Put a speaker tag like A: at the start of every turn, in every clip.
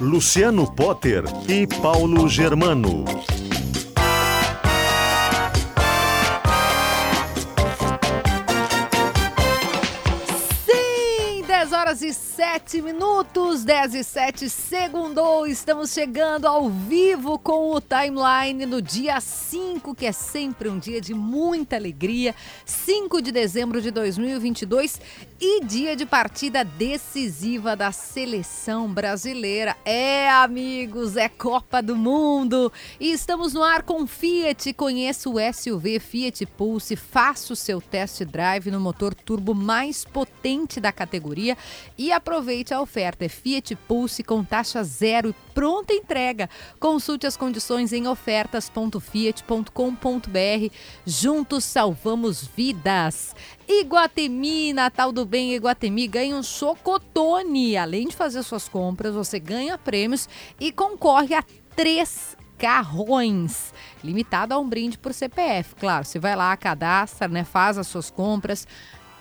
A: Luciano Potter e Paulo Germano.
B: Sim, 10 horas e 7 minutos, 10 e 7 segundou. Estamos chegando ao vivo com o timeline no dia 5, que é sempre um dia de muita alegria. 5 de dezembro de 2022 e dia de partida decisiva da seleção brasileira. É, amigos, é Copa do Mundo. E estamos no ar com Fiat. Conheça o SUV Fiat Pulse, faça o seu test drive no motor turbo mais potente da categoria e aproveite a oferta. É Fiat Pulse com taxa zero e pronta entrega. Consulte as condições em ofertas.fiat.com.br. Juntos salvamos vidas. Iguatemi, Natal do Bem Iguatemi, ganha um chocotone. Além de fazer suas compras, você ganha prêmios e concorre a três carrões. Limitado a um brinde por CPF. Claro, você vai lá, cadastra, né, faz as suas compras,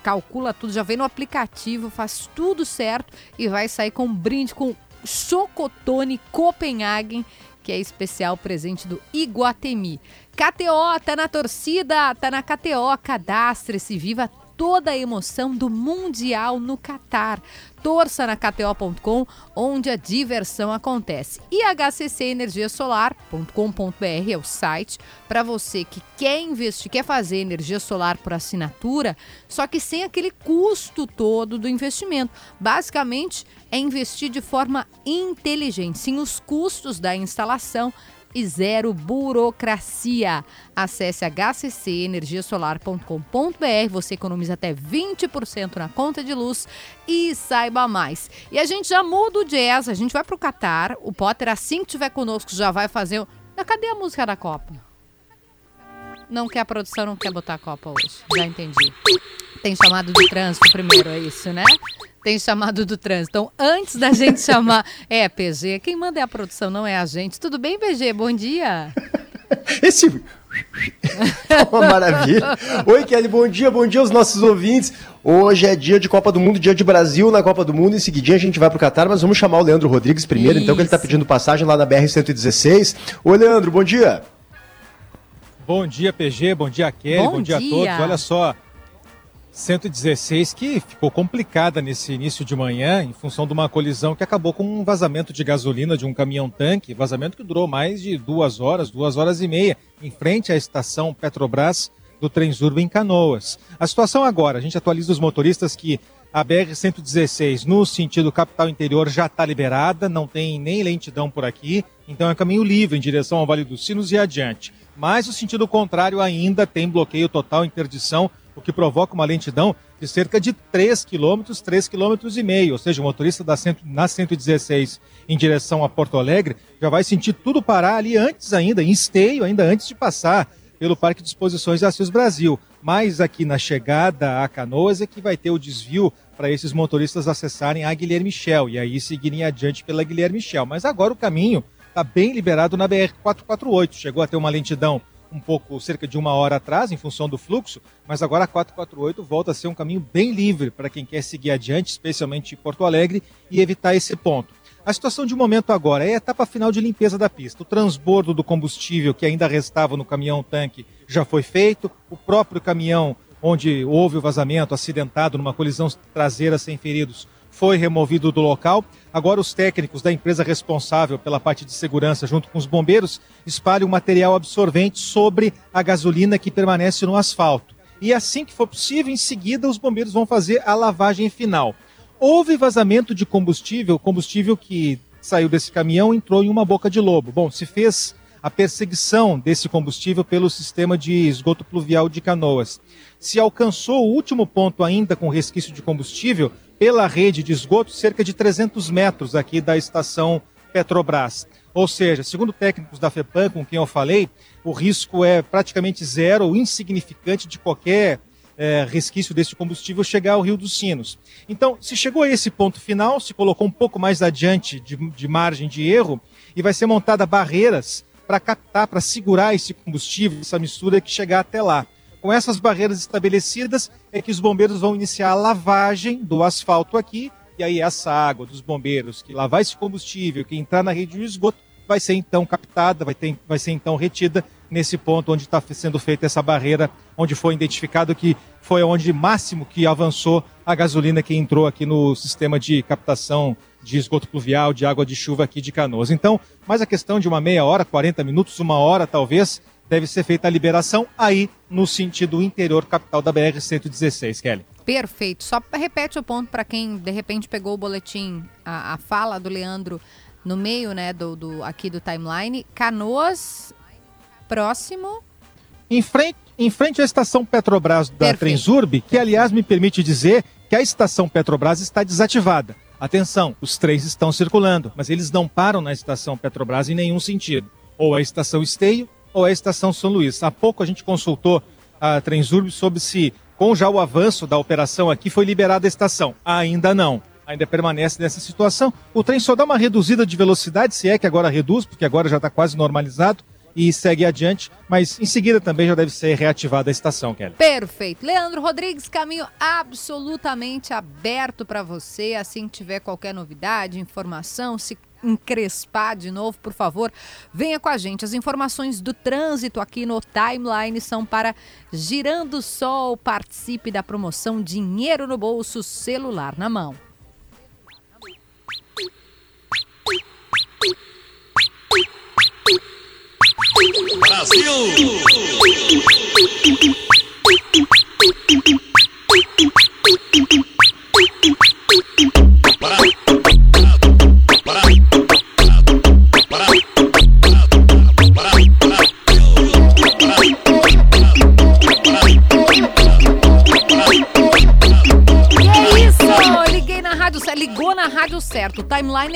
B: calcula tudo, já vem no aplicativo, faz tudo certo e vai sair com um brinde com Chocotone Copenhagen, que é especial presente do Iguatemi. KTO, tá na torcida, tá na KTO, cadastre-se, viva toda a emoção do Mundial no Catar. Torça na KTO.com, onde a diversão acontece. E hccenergiasolar.com.br é o site para você que quer investir, quer fazer energia solar por assinatura, só que sem aquele custo todo do investimento. Basicamente, é investir de forma inteligente, sem os custos da instalação e zero burocracia. Acesse hccenergiasolar.com.br, você economiza até 20% na conta de luz e saiba mais. E a gente já muda o jazz, a gente vai pro Catar. O Potter, assim que estiver conosco, já vai fazer. o- Cadê a música da Copa? Não quer a produção, não quer botar a Copa hoje. Já entendi. Tem chamado de trânsito primeiro, é isso, né? Tem chamado do trânsito. Então, antes da gente chamar. É, PG, quem manda é a produção, não é a gente. Tudo bem, PG? Bom dia.
C: Esse. Uma maravilha. Oi, Kelly, bom dia, bom dia aos nossos ouvintes. Hoje é dia de Copa do Mundo, dia de Brasil na Copa do Mundo. Em seguidinha a gente vai pro Catar, mas vamos chamar o Leandro Rodrigues primeiro, então, que ele tá
B: Isso.
C: pedindo passagem lá na BR-116. Oi, Leandro, bom dia.
D: Bom dia, PG, bom dia, Kelly,
B: Bom
D: bom, dia.
B: dia.
D: a todos. Olha só, 116 que ficou complicada nesse início de manhã em função de uma colisão que acabou com um vazamento de gasolina de um caminhão-tanque, vazamento que durou mais de duas horas, duas horas e meia, em frente à estação Petrobras do Transurba em Canoas. A situação agora, a gente atualiza os motoristas que a BR-116 no sentido capital interior já está liberada, não tem nem lentidão por aqui, então é caminho livre em direção ao Vale dos Sinos e adiante. Mas o sentido contrário ainda tem bloqueio total, interdição, o que provoca uma lentidão de cerca de 3 quilômetros, 3 quilômetros e meio, ou seja, o motorista da cento, na 116 em direção a Porto Alegre já vai sentir tudo parar ali antes ainda, em esteio, ainda antes de passar pelo Parque de Exposições Assis Brasil. Mas aqui na chegada a Canoas é que vai ter o desvio para esses motoristas acessarem a Guilherme Michel e aí seguirem adiante pela Guilherme Michel. Mas agora o caminho está bem liberado na BR-448. Chegou a ter uma lentidão um pouco, cerca de uma hora atrás, em função do fluxo, mas agora a 448 volta a ser um caminho bem livre para quem quer seguir adiante, especialmente em Porto Alegre, e evitar esse ponto. A situação de momento agora é a etapa final de limpeza da pista. O transbordo do combustível que ainda restava no caminhão-tanque já foi feito, o próprio caminhão onde houve o vazamento acidentado numa colisão traseira sem feridos foi removido do local. Agora os técnicos da empresa responsável pela parte de segurança, junto com os bombeiros, espalham material absorvente sobre a gasolina que permanece no asfalto. E assim que for possível, em seguida os bombeiros vão fazer a lavagem final. Houve vazamento de combustível, combustível que saiu desse caminhão entrou em uma boca de lobo. Bom, se fez a perseguição desse combustível pelo sistema de esgoto pluvial de Canoas. Se alcançou o último ponto ainda com resquício de combustível, pela rede de esgoto cerca de 300 metros aqui da estação Petrobras. Ou seja, segundo técnicos da FEPAM com quem eu falei, o risco é praticamente zero ou insignificante de qualquer é, resquício desse combustível chegar ao Rio dos Sinos. Então, se chegou a esse ponto final, se colocou um pouco mais adiante de, de margem de erro e vai ser montada barreiras para captar, para segurar esse combustível, essa mistura que chegar até lá. Com essas barreiras estabelecidas é que os bombeiros vão iniciar a lavagem do asfalto aqui e aí essa água dos bombeiros que lavar esse combustível, que entrar na rede de esgoto, vai ser então captada, vai, ter, vai ser então retida nesse ponto onde está sendo feita essa barreira, onde foi identificado que foi onde máximo que avançou a gasolina que entrou aqui no sistema de captação de esgoto pluvial, de água de chuva aqui de Canoas. Então, mais a questão de uma meia hora, 40 minutos, uma hora talvez, deve ser feita a liberação aí no sentido interior capital da BR-116, Kelly.
B: Perfeito. Só repete o ponto para quem de repente pegou o boletim, a, a fala do Leandro no meio, né, do, do aqui do timeline. Canoas, próximo.
D: Em frente, em frente à estação Petrobras da Perfeito. Transurb, que aliás me permite dizer que a estação Petrobras está desativada. Atenção, os três estão circulando, mas eles não param na estação Petrobras em nenhum sentido. Ou a estação Esteio ou a estação São Luís. Há pouco a gente consultou a Transurb sobre se, com já o avanço da operação aqui, foi liberada a estação. Ainda não ainda permanece nessa situação. O trem só dá uma reduzida de velocidade, se é que agora reduz, porque agora já está quase normalizado e segue adiante, mas em seguida também já deve ser reativada a estação, Kelly.
B: Perfeito. Leandro Rodrigues, caminho absolutamente aberto para você, assim que tiver qualquer novidade, informação, se encrespar de novo, por favor, venha com a gente. As informações do trânsito aqui no Timeline são para Girando Sol. Participe da promoção Dinheiro no Bolso, celular na mão.
A: Brasil!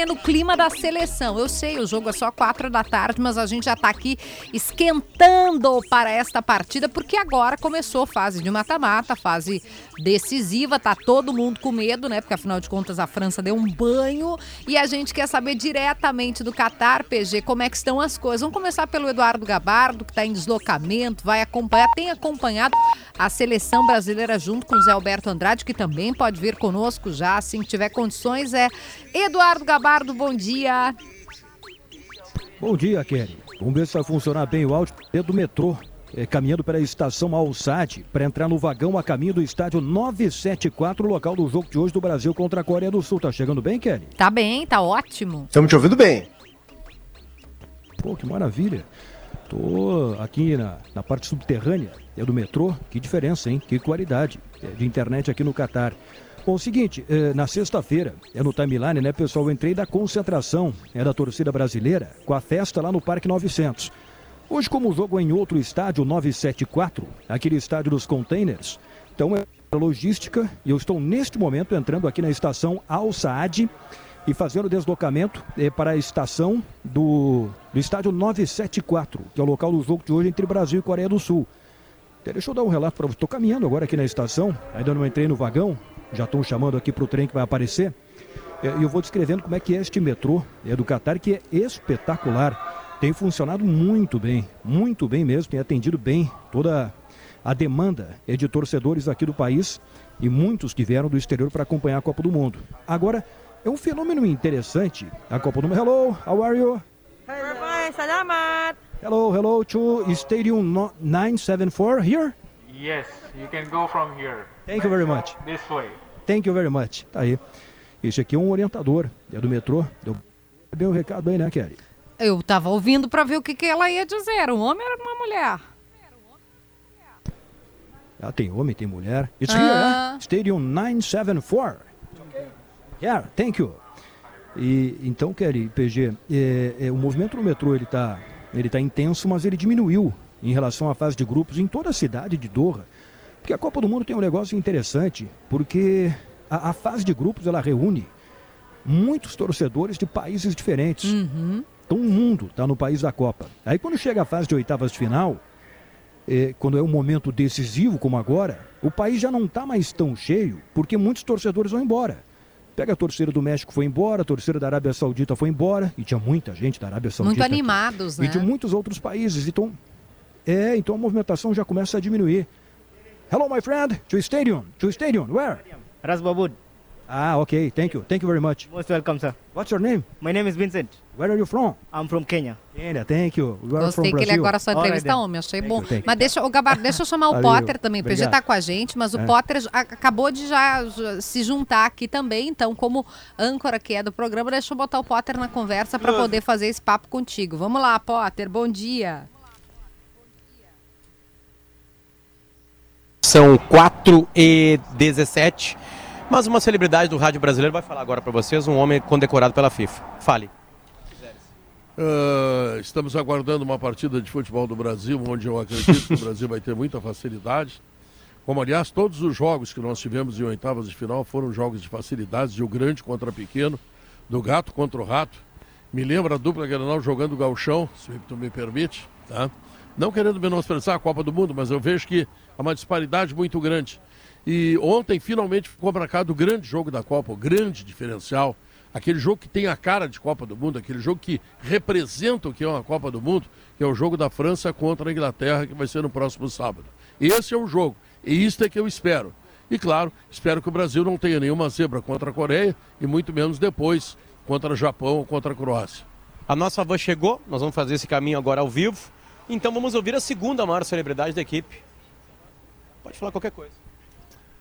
B: No clima da seleção. Eu sei, o jogo é só quatro da tarde, mas a gente já está aqui esquentando para esta partida, porque agora começou a fase de mata-mata, fase decisiva. Tá todo mundo com medo, né? Porque afinal de contas a França deu um banho e a gente quer saber diretamente do Qatar, PG, como é que estão as coisas. Vamos começar pelo Eduardo Gabardo, que está em deslocamento, vai acompanhar, tem acompanhado a seleção brasileira junto com o Zé Alberto Andrade, que também pode vir conosco já, assim que tiver condições. É Eduardo Gabardo, bom dia.
E: Bom dia, Kelly. Vamos ver se vai funcionar bem o áudio do metrô. É, caminhando para a estação Alçade, para entrar no vagão a caminho do estádio 974, local do jogo de hoje do Brasil contra a Coreia do Sul. Tá chegando bem, Kelly?
B: Tá bem, tá ótimo.
C: Estamos te ouvindo bem.
E: Pô, que maravilha. Tô aqui na, na parte subterrânea é do metrô. Que diferença, hein? Que qualidade é, de internet aqui no Catar. Bom, o seguinte, é, na sexta-feira, é no timeline, né, pessoal? Eu entrei da concentração é da torcida brasileira com a festa lá no Parque 900. Hoje, como o jogo é em outro estádio, 974, aquele estádio dos containers, então é logística e eu estou neste momento entrando aqui na estação Al Saad e fazendo deslocamento é, para a estação do, do estádio 974, que é o local do jogo de hoje entre Brasil e Coreia do Sul. Deixa eu dar um relato para você. Estou caminhando agora aqui na estação, ainda não entrei no vagão, já estão chamando aqui para o trem que vai aparecer. É, e eu vou descrevendo como é que é este metrô é do Qatar, que é espetacular. Tem funcionado muito bem, muito bem mesmo, tem atendido bem toda a demanda é de torcedores aqui do país e muitos que vieram do exterior para acompanhar a Copa do Mundo. Agora, é um fenômeno interessante. A Copa do Mundo. Hello, how are you?
F: Bye, salamat.
E: Hello, hello to Stadium 974 here?
G: Yes, you can go from here.
E: Thank you very much.
G: This way.
E: Thank you very much. Tá aí. Esse aqui é um orientador, é do metrô. Deu bem o recado aí, né, Kelly?
B: Eu tava ouvindo para ver o que, que ela ia dizer. Era um homem ou era uma mulher?
E: Ah, tem homem, tem mulher. It's ah. here, né? Stadium 974. Yeah, thank you. E, então, Kelly, PG, é, é, o movimento no metrô ele está ele tá intenso, mas ele diminuiu em relação à fase de grupos em toda a cidade de Doha. Porque a Copa do Mundo tem um negócio interessante, porque a, a fase de grupos ela reúne muitos torcedores de países diferentes.
B: Uhum.
E: Então o mundo está no país da Copa. Aí quando chega a fase de oitavas de final, eh, quando é um momento decisivo como agora, o país já não está mais tão cheio, porque muitos torcedores vão embora. Pega a torcida do México foi embora, a torcida da Arábia Saudita foi embora, e tinha muita gente da Arábia Saudita.
B: Muito
E: aqui.
B: animados,
E: E
B: né?
E: de muitos outros países. Então, é, então a movimentação já começa a diminuir. Hello, my friend. To stadium. To stadium. Where?
H: Rasbabud.
E: Ah, okay. Thank you. Thank you very much.
H: Most welcome, sir.
E: What's your name?
H: My name is Vincent.
E: Where are you from?
H: I'm from Kenya.
E: Kenya. Thank you. You are
B: Gostei
E: from
B: que ele
E: Brazil.
B: agora só entrevista
H: then.
B: homem, achei
E: Thank
B: bom.
E: you.
B: Mas deixa, o Gabardo, deixa eu chamar o. Potter também, porque ele já
E: Obrigado.
B: tá com a gente, mas o
E: É.
B: Potter acabou de já, já se juntar aqui também, então como âncora que é do programa, deixa eu botar o Potter na conversa para poder fazer esse papo contigo. Vamos lá, Potter, bom dia.
I: São 4 e 17. Mas uma celebridade do rádio brasileiro vai falar agora para vocês, um homem condecorado pela FIFA. Fale.
J: Ah, estamos aguardando uma partida de futebol do Brasil, onde eu acredito que o Brasil vai ter muita facilidade. Como, aliás, todos os jogos que nós tivemos em oitavas de final foram jogos de facilidades, de o grande contra pequeno, do gato contra o rato. Me lembra a dupla Granal jogando o gauchão, se tu me permite, tá? Não querendo menosprezar a Copa do Mundo, mas eu vejo que há uma disparidade muito grande. E ontem, finalmente, ficou marcado o grande jogo da Copa, o grande diferencial. Aquele jogo que tem a cara de Copa do Mundo, aquele jogo que representa o que é uma Copa do Mundo, que é o jogo da França contra a Inglaterra, que vai ser no próximo sábado. Esse é o jogo. E isso é que eu espero. E claro, espero que o Brasil não tenha nenhuma zebra contra a Coreia e muito menos depois contra o Japão ou contra a Croácia.
I: A nossa avó chegou, nós vamos fazer esse caminho agora ao vivo. Então vamos ouvir a segunda maior celebridade da equipe. Pode falar qualquer coisa.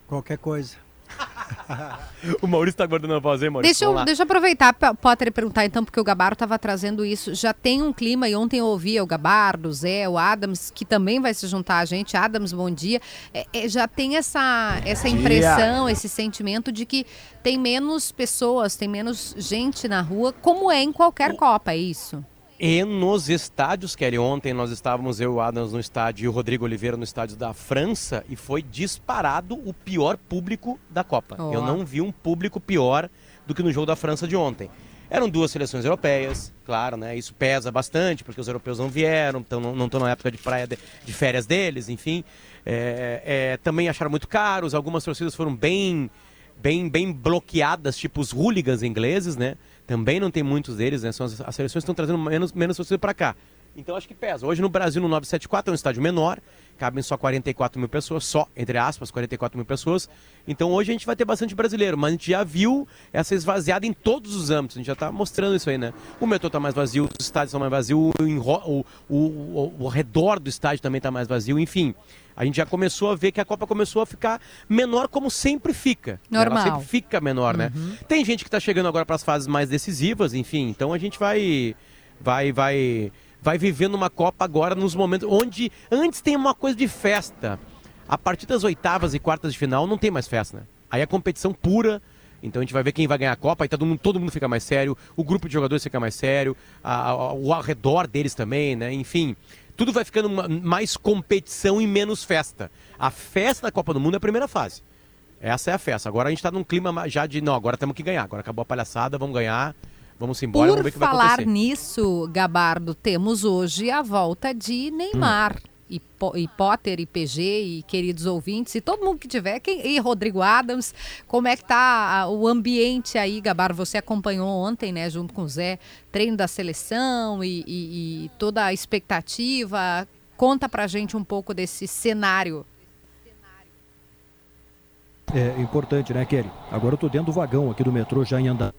K: Qualquer coisa.
I: O Maurício está guardando a voz, hein, Maurício?
B: Deixa eu, deixa eu aproveitar, Potter, e perguntar então, porque o Gabardo estava trazendo isso. Já tem um clima, e ontem eu ouvi o Gabardo, o Zé, o Adams, que também vai se juntar a gente. Adams, bom dia. É, é, já tem essa, essa impressão, esse sentimento de que tem menos pessoas, tem menos gente na rua, como é em qualquer Copa, é isso?
I: E nos estádios, Kelly, ontem nós estávamos, eu e o Adams no estádio e o Rodrigo Oliveira no estádio da França e foi disparado o pior público da Copa.
B: Ó.
I: Eu não vi um público pior do que no jogo da França de ontem. Eram duas seleções europeias, claro, né? Isso pesa bastante, porque os europeus não vieram, então não estão na época de praia de, de férias deles, enfim. É, é, também acharam muito caros, algumas torcidas foram bem bem, bem bloqueadas, tipo os hooligans ingleses, né? Também não tem muitos deles, né? São as, as seleções estão trazendo menos, menos torcida para cá. Então acho que pesa. Hoje no Brasil, no 974, é um estádio menor, cabem só 44 mil pessoas, só, entre aspas, 44 mil pessoas. Então hoje a gente vai ter bastante brasileiro, mas a gente já viu essa esvaziada em todos os âmbitos, a gente já está mostrando isso aí, né? O metrô está mais vazio, os estádios estão mais vazios, o, o, o, o redor do estádio também está mais vazio, enfim. A gente já começou a ver que a Copa começou a ficar menor como sempre fica. né?
B: Normal.
I: Ela sempre fica menor, né? Tem gente que está chegando agora para as fases mais decisivas, enfim. Então a gente vai, vai, vai, vai vivendo uma Copa agora nos momentos onde antes tem uma coisa de festa. A partir das oitavas e quartas de final não tem mais festa, né? Aí é competição pura. Então a gente vai ver quem vai ganhar a Copa, aí todo mundo, todo mundo fica mais sério, o grupo de jogadores fica mais sério, a- a- o ao redor deles também, né? Enfim, tudo vai ficando ma- mais competição e menos festa. A festa da Copa do Mundo é a primeira fase. Essa é a festa. Agora a gente tá num clima ma- já de, não, agora temos que ganhar. Agora acabou a palhaçada, vamos ganhar, vamos embora, vamos
B: Por
I: ver o que vai
B: falar
I: acontecer.
B: nisso, Gabardo, temos hoje a volta de Neymar. E, e Potter, e PG, e queridos ouvintes, e todo mundo que tiver, quem, e Rodrigo Adams, como é que tá o ambiente aí, Gabardo? Você acompanhou ontem, né, junto com o Zé, treino da seleção e, e- e toda a expectativa. Conta pra gente um pouco desse cenário.
E: É importante, né, Kelly? Agora eu tô dentro do vagão aqui do metrô já em andar.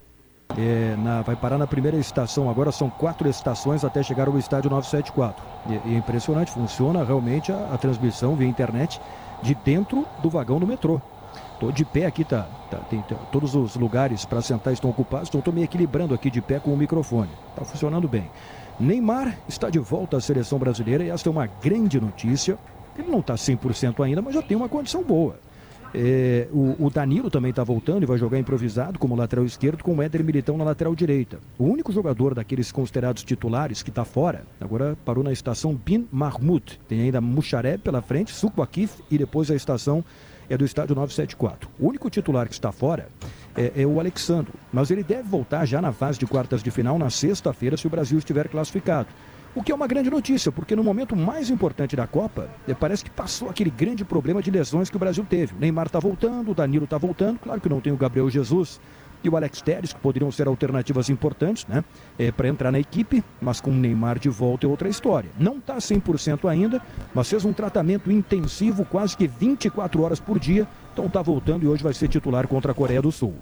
E: É, na- vai parar na primeira estação, agora são quatro estações até chegar ao estádio 974. E, e é impressionante, funciona realmente a, a transmissão via internet de dentro do vagão do metrô. Tô de pé aqui, tá, tá- tem, tá- todos os lugares para sentar estão ocupados, então estou me equilibrando aqui de pé com o microfone. Tá funcionando bem. Neymar está de volta à seleção brasileira e essa é uma grande notícia. Ele não está 100% ainda, mas já tem uma condição boa. É, o, o Danilo também está voltando e vai jogar improvisado como lateral esquerdo com o Éder Militão na lateral direita. O único jogador daqueles considerados titulares que está fora, agora parou na estação Bin Mahmoud. Tem ainda Muxaré pela frente, Suco Akif e depois a estação é do estádio 974. O único titular que está fora é, é o Alexandro, mas ele deve voltar já na fase de quartas de final na sexta-feira se o Brasil estiver classificado. O que é uma grande notícia, porque no momento mais importante da Copa, eh, parece que passou aquele grande problema de lesões que o Brasil teve. O Neymar está voltando, o Danilo está voltando, claro que não tem o Gabriel Jesus e o Alex Telles, que poderiam ser alternativas importantes, né? É, para entrar na equipe, mas com o Neymar de volta é outra história. Não está 100% ainda, mas fez um tratamento intensivo, quase que 24 horas por dia, então está voltando e hoje vai ser titular contra a Coreia do Sul.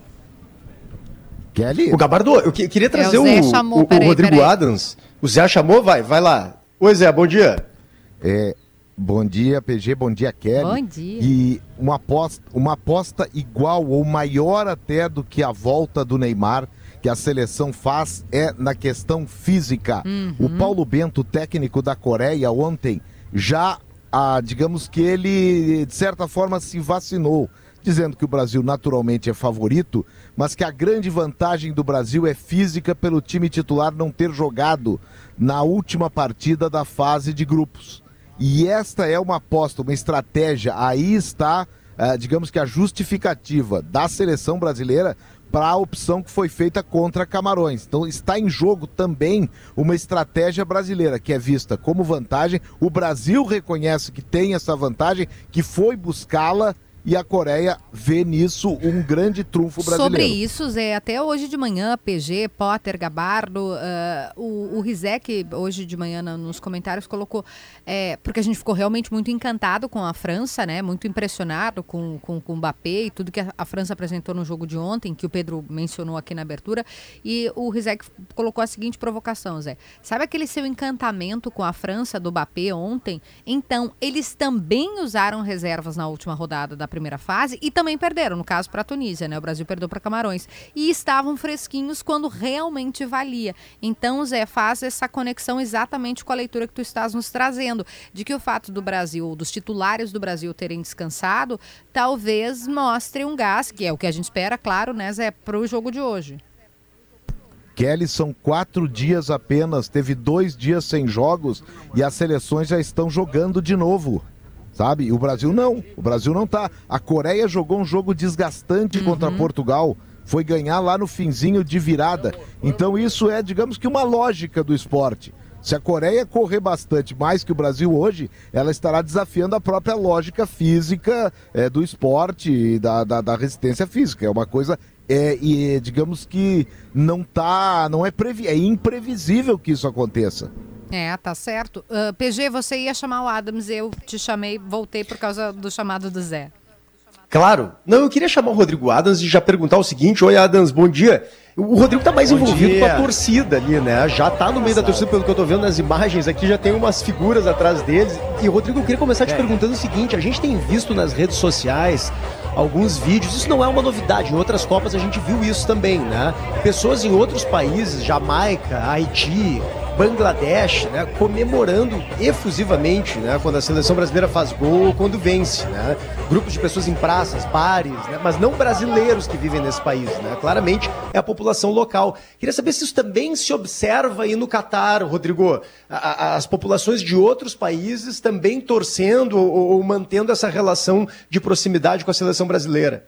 C: Kelly? O Gabardo, eu que- queria trazer
B: É, o
C: o,
B: chamou,
C: o- o
B: peraí,
C: Rodrigo
B: peraí.
C: Adams. O Zé chamou? Vai, vai lá. Oi, Zé, bom dia.
L: É, bom dia, PG, bom dia, Kelly.
B: Bom dia.
L: E uma aposta, uma aposta igual ou maior até do que a volta do Neymar que a seleção faz é na questão física.
B: Uhum.
L: O Paulo Bento, técnico da Coreia, ontem já, ah, digamos que ele, de certa forma, se vacinou, dizendo que o Brasil naturalmente é favorito, mas que a grande vantagem do Brasil é física pelo time titular não ter jogado na última partida da fase de grupos. E esta é uma aposta, uma estratégia. Aí está, ah, digamos que a justificativa da seleção brasileira para a opção que foi feita contra Camarões. Então está em jogo também uma estratégia brasileira que é vista como vantagem. O Brasil reconhece que tem essa vantagem, que foi buscá-la e a Coreia vê nisso um grande trunfo brasileiro.
B: Sobre isso, Zé, até hoje de manhã, PG, Potter, Gabardo, ah, o, o Rizek, hoje de manhã nos comentários, colocou, é, porque a gente ficou realmente muito encantado com a França, né? Muito impressionado com, com, com o Mbappé e tudo que a, a França apresentou no jogo de ontem, que o Pedro mencionou aqui na abertura. E o Rizek colocou a seguinte provocação, Zé. Sabe aquele seu encantamento com a França do Mbappé ontem? Então, eles também usaram reservas na última rodada da primeira fase e também perderam, no caso para a Tunísia, né? O Brasil perdeu para Camarões e estavam fresquinhos quando realmente valia. Então, Zé, faz essa conexão exatamente com a leitura que tu estás nos trazendo, de que o fato do Brasil, dos titulares do Brasil terem descansado, talvez mostre um gás, que é o que a gente espera, claro, né, Zé, para o jogo de hoje.
L: Kelly são quatro dias apenas, teve dois dias sem jogos e as seleções já estão jogando de novo. Sabe? E o Brasil não. O Brasil não tá. A Coreia jogou um jogo desgastante contra Portugal. Foi ganhar lá no finzinho de virada. Então isso é, digamos que, uma lógica do esporte. Se a Coreia correr bastante mais que o Brasil hoje, ela estará desafiando a própria lógica física é, do esporte e da, da, da resistência física. É uma coisa, é, e, digamos que não tá, não é, previ é imprevisível que isso aconteça.
B: É, tá certo. Ah, PG, você ia chamar o Adams, eu te chamei, voltei por causa do chamado do Zé.
C: Claro. Não, eu queria chamar o Rodrigo Adams e já perguntar o seguinte: Oi, Adams, bom dia. O Rodrigo tá mais
M: Bom
C: envolvido
M: dia.
C: com a torcida ali, né? Já tá no meio da torcida, pelo que eu tô vendo nas imagens aqui, já tem umas figuras atrás deles. E, Rodrigo, eu queria começar te
M: É.
C: perguntando o seguinte: a gente tem visto nas redes sociais alguns vídeos, isso não é uma novidade, em outras Copas a gente viu isso também, né? Pessoas em outros países, Jamaica, Haiti, Bangladesh, né, comemorando efusivamente, né, quando a seleção brasileira faz gol quando vence, né? Grupos de pessoas em praças, bares, né, mas não brasileiros que vivem nesse país, né? Claramente é a população local. Queria saber se isso também se observa aí no Catar, Rodrigo. A- a- as populações de outros países também torcendo ou, ou mantendo essa relação de proximidade com a seleção brasileira.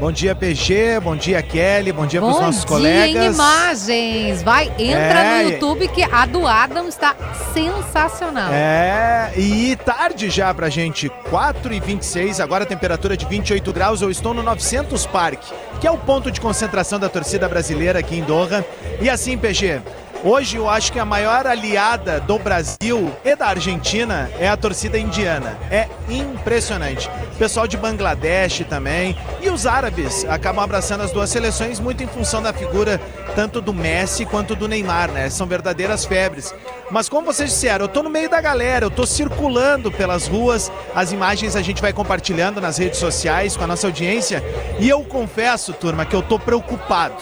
M: Bom dia, PG, bom dia, Kelly, bom dia para os nossos
B: dia
M: colegas.
B: em imagens. Vai, entra
M: É,
B: no YouTube que a do Adams está sensacional.
M: É, e tarde já pra gente, 4 e 26 agora a temperatura de 28 graus, eu estou no 900 Park, que é o ponto de concentração da torcida brasileira aqui em Doha. E assim, PG, hoje eu acho que a maior aliada do Brasil e da Argentina é a torcida indiana. É impressionante. O pessoal de Bangladesh também. E os árabes acabam abraçando as duas seleções muito em função da figura tanto do Messi quanto do Neymar, né? São verdadeiras febres. Mas como vocês disseram, eu tô no meio da galera, eu tô circulando pelas ruas, as imagens a gente vai compartilhando nas redes sociais com a nossa audiência. E eu confesso, turma, que eu tô preocupado.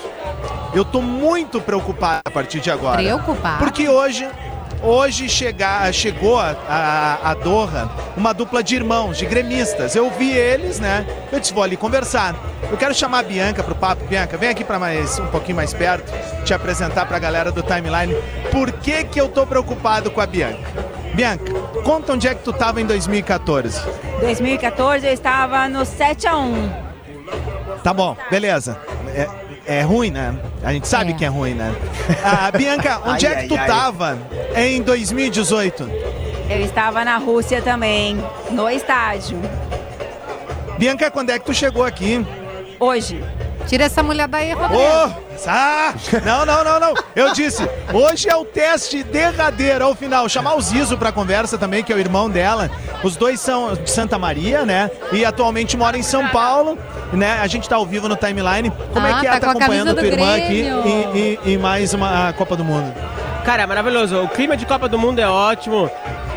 M: Eu tô muito preocupado a partir de agora.
B: Preocupado?
M: Porque hoje, hoje chegar, chegou a, a, a Doha uma dupla de irmãos, de gremistas. Eu vi eles, né? Eu disse, vou ali conversar. Eu quero chamar a Bianca pro papo. Bianca, vem aqui para mais um pouquinho mais perto, te apresentar pra galera do timeline. Por que que eu tô preocupado com a Bianca? Bianca, conta onde é que tu tava em 2014.
F: 2014 eu estava no 7 a 1
M: Tá bom, beleza. É, é ruim, né? A gente sabe
F: É.
M: que é ruim, né? Ah, Bianca, onde
F: Ai,
M: é que tu
F: ai, ai.
M: tava em 2018?
F: Eu estava na Rússia também, no estádio.
M: Bianca, quando é que tu chegou aqui?
F: Hoje.
B: Tira essa mulher daí, Rodrigo.
M: Ô, ah, não, não, não, não. Eu disse, hoje é o teste derradeiro ao final. Chamar o Zizo pra conversa também, que é o irmão dela. Os dois são de Santa Maria, né? E atualmente moram em São Paulo, né? A gente tá ao vivo no timeline. Como é
N: Ah,
M: que é
N: tá
M: tá
N: com a
M: acompanhando a tua irmã aqui em, em- em mais uma Copa do Mundo?
N: Cara, é maravilhoso. O clima de Copa do Mundo é ótimo.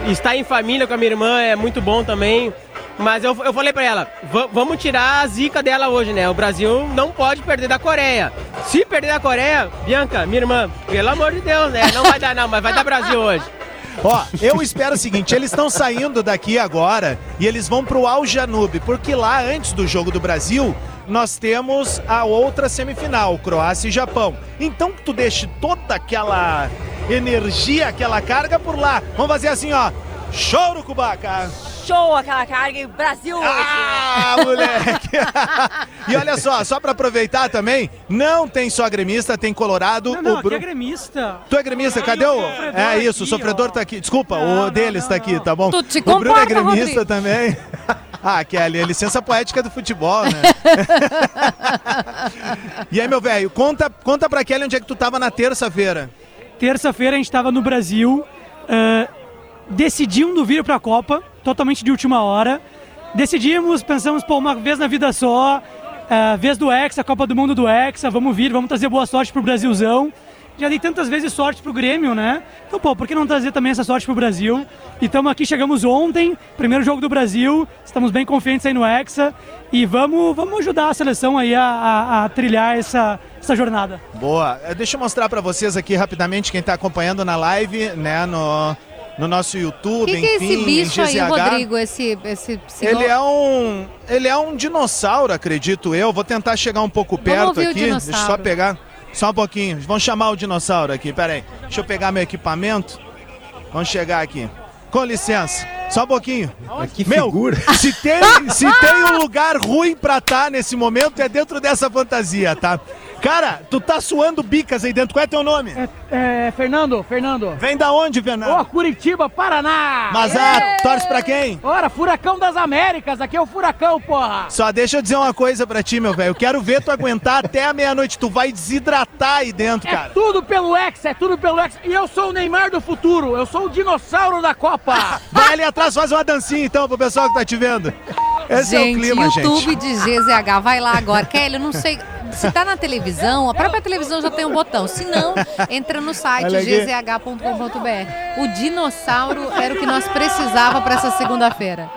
N: Estar em família com a minha irmã é muito bom também. Mas eu, eu falei pra ela, "Va- vamos tirar a zica dela hoje, né? O Brasil não pode perder da Coreia. Se perder da Coreia, Bianca, minha irmã, pelo amor de Deus, né? Não vai dar não, mas vai dar Brasil hoje.
M: Ó, eu espero o seguinte, eles estão saindo daqui agora e eles vão pro Al Janube, porque lá antes do jogo do Brasil, nós temos a outra semifinal, Croácia e Japão. Então que tu deixe toda aquela energia, aquela carga por lá. Vamos fazer assim, ó. Choro, Cubaca!
F: Show aquela carga e Brasil hoje.
M: Ah, moleque! e olha só, só pra aproveitar também, não tem só gremista, tem colorado.
O: Não, não,
M: o Bru-
O: é gremista.
M: Tu é gremista, cadê o.
O: sofredor
M: É isso, o
O: aqui,
M: sofredor tá aqui. Desculpa, o deles tá aqui, tá bom?
B: Tu te
M: o Bruno é gremista
B: Rodrigo.
M: também. Ah, Kelly, é licença poética do futebol, né? e aí, meu velho, conta, conta pra Kelly onde é que tu tava na terça-feira.
O: Terça-feira a gente estava no Brasil, ah, decidindo vir para a Copa, totalmente de última hora. Decidimos, pensamos, pô, uma vez na vida só, ah, vez do Hexa, Copa do Mundo do Hexa, vamos vir, vamos trazer boa sorte pro Brasilzão. Já dei tantas vezes sorte pro Grêmio, né? Então, pô, por que não trazer também essa sorte pro Brasil? E estamos aqui, chegamos ontem, primeiro jogo do Brasil, estamos bem confiantes aí no Hexa e vamos, vamos ajudar a seleção aí a, a- a trilhar essa, essa jornada.
M: Boa. Eh, Deixa eu mostrar pra vocês aqui rapidamente quem tá acompanhando na live, né, no, no nosso YouTube,
B: que, que é
M: enfim,
B: esse bicho
M: em
B: aí. Rodrigo? Esse, esse senhor?
M: Ele é um. Ele é um dinossauro, acredito eu. Vou tentar chegar um pouco perto
B: ouvir o
M: aqui. Deixa eu só pegar. Só um pouquinho. Vamos chamar o dinossauro aqui, peraí. Deixa eu pegar meu equipamento. Vamos chegar aqui. Com licença. Só um pouquinho.
C: Que
M: Meu,
C: figura.
M: Se tem, se tem um lugar ruim pra estar nesse momento, é dentro dessa fantasia, tá? Cara, tu tá suando bicas aí dentro. Qual é teu nome?
O: É, Fernando, Fernando.
M: Vem da onde, Fernando?
O: Ô, Curitiba, Paraná!
M: Mas ah, torce pra quem?
O: Ora, Furacão das Américas, aqui é o Furacão, porra!
M: Só deixa eu dizer uma coisa pra ti, meu velho. Eu quero ver tu aguentar até a meia-noite. Tu vai desidratar aí dentro,
O: É
M: cara.
O: tudo pelo Hexa, é tudo pelo Hexa. E eu sou o Neymar do futuro, eu sou o dinossauro da Copa!
M: Vai ali atrás, faz uma dancinha então pro pessoal que tá te vendo. Esse
B: gente,
M: é o clima,
B: YouTube
M: gente.
B: de GZH, vai lá agora. Kelly, eu não sei. Se tá na televisão, a própria televisão já tem um botão. Se não, entra no site gzh.com.br. O dinossauro era o que nós precisava para essa segunda-feira.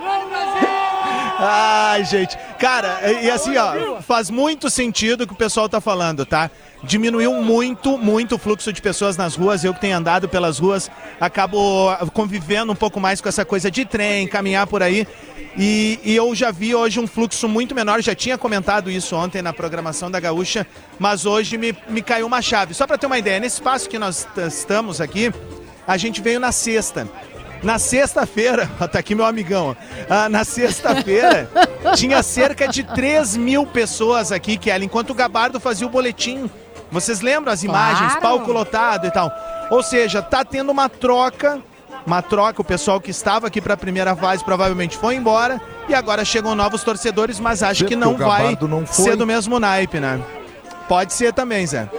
M: Ai, gente. Cara, e assim, ó, faz muito sentido o que o pessoal tá falando, tá? Diminuiu muito, muito o fluxo de pessoas nas ruas. Eu que tenho andado pelas ruas, acabo convivendo um pouco mais com essa coisa de trem, caminhar por aí. E, e eu já vi hoje um fluxo muito menor. Já tinha comentado isso ontem na programação da Gaúcha, mas hoje me, me caiu uma chave. Só para ter uma ideia, nesse espaço que nós estamos aqui, a gente veio na sexta. Na sexta-feira, tá aqui meu amigão. Ah, na sexta-feira tinha cerca de 3 mil pessoas aqui, Kelly, enquanto o Gabardo fazia o boletim. Vocês lembram as imagens,
B: Claro.
M: palco lotado e tal. Ou seja, tá tendo uma troca, uma troca, o pessoal que estava aqui para a primeira fase provavelmente foi embora e agora chegam novos torcedores, mas acho que não vai
L: não foi.
M: ser do mesmo naipe, né? Pode ser também, Zé.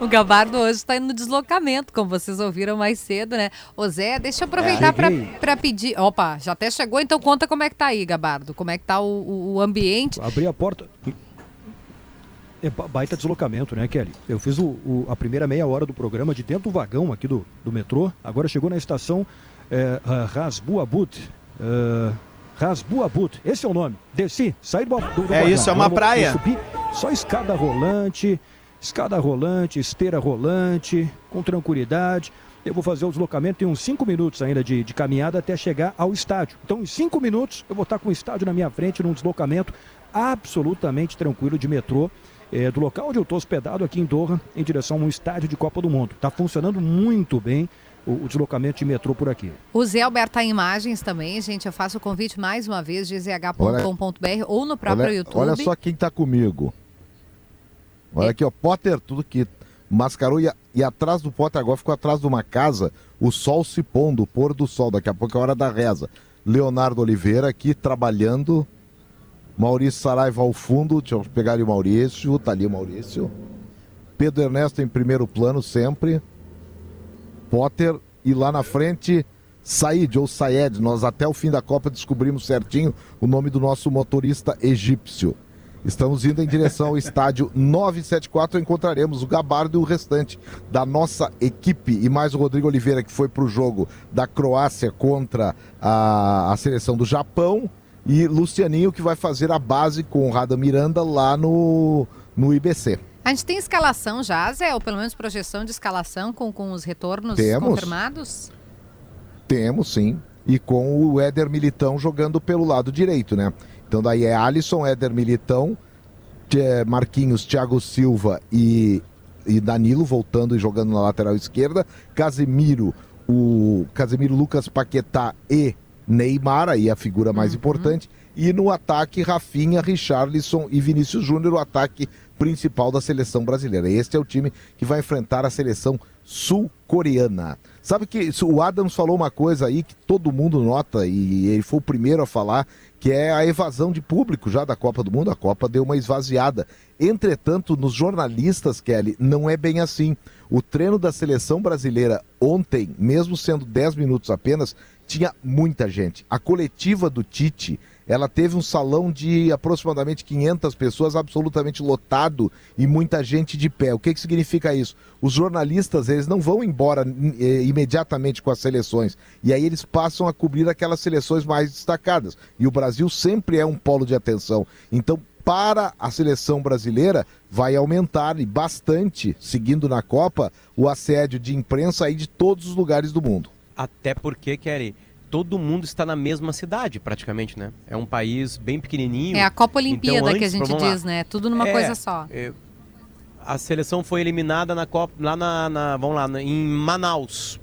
B: O Gabardo hoje está no deslocamento, como vocês ouviram mais cedo, né? Ô Zé, deixa eu aproveitar para
E: Cheguei.
B: pedir. Opa, já até chegou, então conta como é que tá aí, Gabardo. Como é que tá o, o- o ambiente.
E: Abri a porta. É ba- baita deslocamento, né, Kelly? Eu fiz o, o- a primeira meia hora do programa de dentro do vagão aqui do, do metrô. Agora chegou na estação é, Rasbuabut. É, Rasbuabut, esse é o nome. Desci, saí do, do, do
M: É
E: vagão.
M: isso, é uma
E: vou-
M: praia.
E: vou subir, só escada rolante, escada rolante, esteira rolante, com tranquilidade. Eu vou fazer o deslocamento, tem uns 5 minutos ainda de, de caminhada até chegar ao estádio. Então, em 5 minutos, eu vou estar com o estádio na minha frente, num deslocamento absolutamente tranquilo de metrô. É, do local onde eu estou hospedado aqui em Doha, em direção a um estádio de Copa do Mundo. Está funcionando muito bem. o, deslocamento de metrô por aqui.
B: O Zé Alberto tá em imagens também, gente. Eu faço o convite mais uma vez, gzh.com.br ou no próprio
L: olha,
B: YouTube.
L: Olha só quem tá comigo. Olha aqui, ó. Potter, tudo que mascarou e, e atrás do Potter agora ficou atrás de uma casa, o sol se pondo, o pôr do sol. Daqui a pouco é a hora da reza. Leonardo Oliveira aqui trabalhando. Maurício Saraiva ao fundo. Deixa eu pegar ali o Maurício. Tá ali o Maurício. Pedro Ernesto em primeiro plano sempre. Potter e lá na frente Said ou Sayed. Nós até o fim da Copa descobrimos certinho o nome do nosso motorista egípcio. Estamos indo em direção ao estádio 974. Encontraremos o Gabardo e o restante da nossa equipe. E mais o Rodrigo Oliveira, que foi para o jogo da Croácia contra a, a seleção do Japão. E Lucianinho, que vai fazer a base com o Rada Miranda lá no, no IBC.
B: A gente tem escalação já, Zé? Ou pelo menos projeção de escalação com, com os retornos
L: Temos.
B: confirmados?
L: Temos, sim. E com o Éder Militão jogando pelo lado direito, né? Então daí é Alisson, Éder Militão, Marquinhos, Thiago Silva e, e Danilo voltando e jogando na lateral esquerda. Casemiro, o Casemiro, Lucas Paquetá e Neymar, aí a figura mais importante. E no ataque, Rafinha, Richarlison e Vinícius Júnior, o ataque principal da seleção brasileira. Este é o time que vai enfrentar a seleção sul-coreana. Sabe que o Adams falou uma coisa aí que todo mundo nota e ele foi o primeiro a falar, que é a evasão de público já da Copa do Mundo. A Copa deu uma esvaziada. Entretanto, nos jornalistas, Kelly, não é bem assim. O treino da seleção brasileira ontem, mesmo sendo 10 minutos apenas, tinha muita gente. A coletiva do Tite, ela teve um salão de aproximadamente 500 pessoas, absolutamente lotado e muita gente de pé. O que, que significa isso? Os jornalistas, eles não vão embora eh, imediatamente com as seleções. E aí eles passam a cobrir aquelas seleções mais destacadas. E o Brasil sempre é um polo de atenção. Então, para a seleção brasileira, vai aumentar e bastante, seguindo na Copa, o assédio de imprensa aí de todos os lugares do mundo.
I: Até porque, Kelly, todo mundo está na mesma cidade, praticamente, né? É um país bem pequenininho.
B: É a Copa Olimpíada
I: Então,
B: que a
I: antes,
B: gente
I: vamos lá.
B: diz, né? Tudo numa
I: É,
B: coisa só.
I: é, a seleção foi eliminada na Copa, lá na, na- vamos lá, na- em Manaus,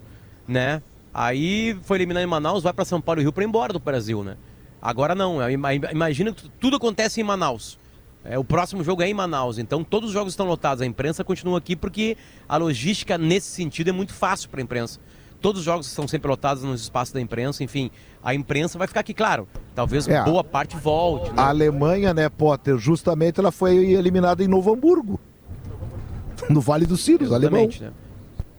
I: né? Aí foi eliminado em Manaus, vai para São Paulo e Rio para ir embora do Brasil, né? Agora não, é, ima- imagina que tudo acontece em Manaus. É, o próximo jogo é em Manaus, então todos os jogos estão lotados. A imprensa continua aqui porque a logística nesse sentido é muito fácil para a imprensa. Todos os jogos estão sempre lotados nos espaços da imprensa, enfim, a imprensa vai ficar aqui, claro. Talvez
L: É.
I: boa parte volte. né?
L: A Alemanha, né, Potter, justamente ela foi eliminada em Novo Hamburgo. No Vale dos alemão.
I: Exatamente, né?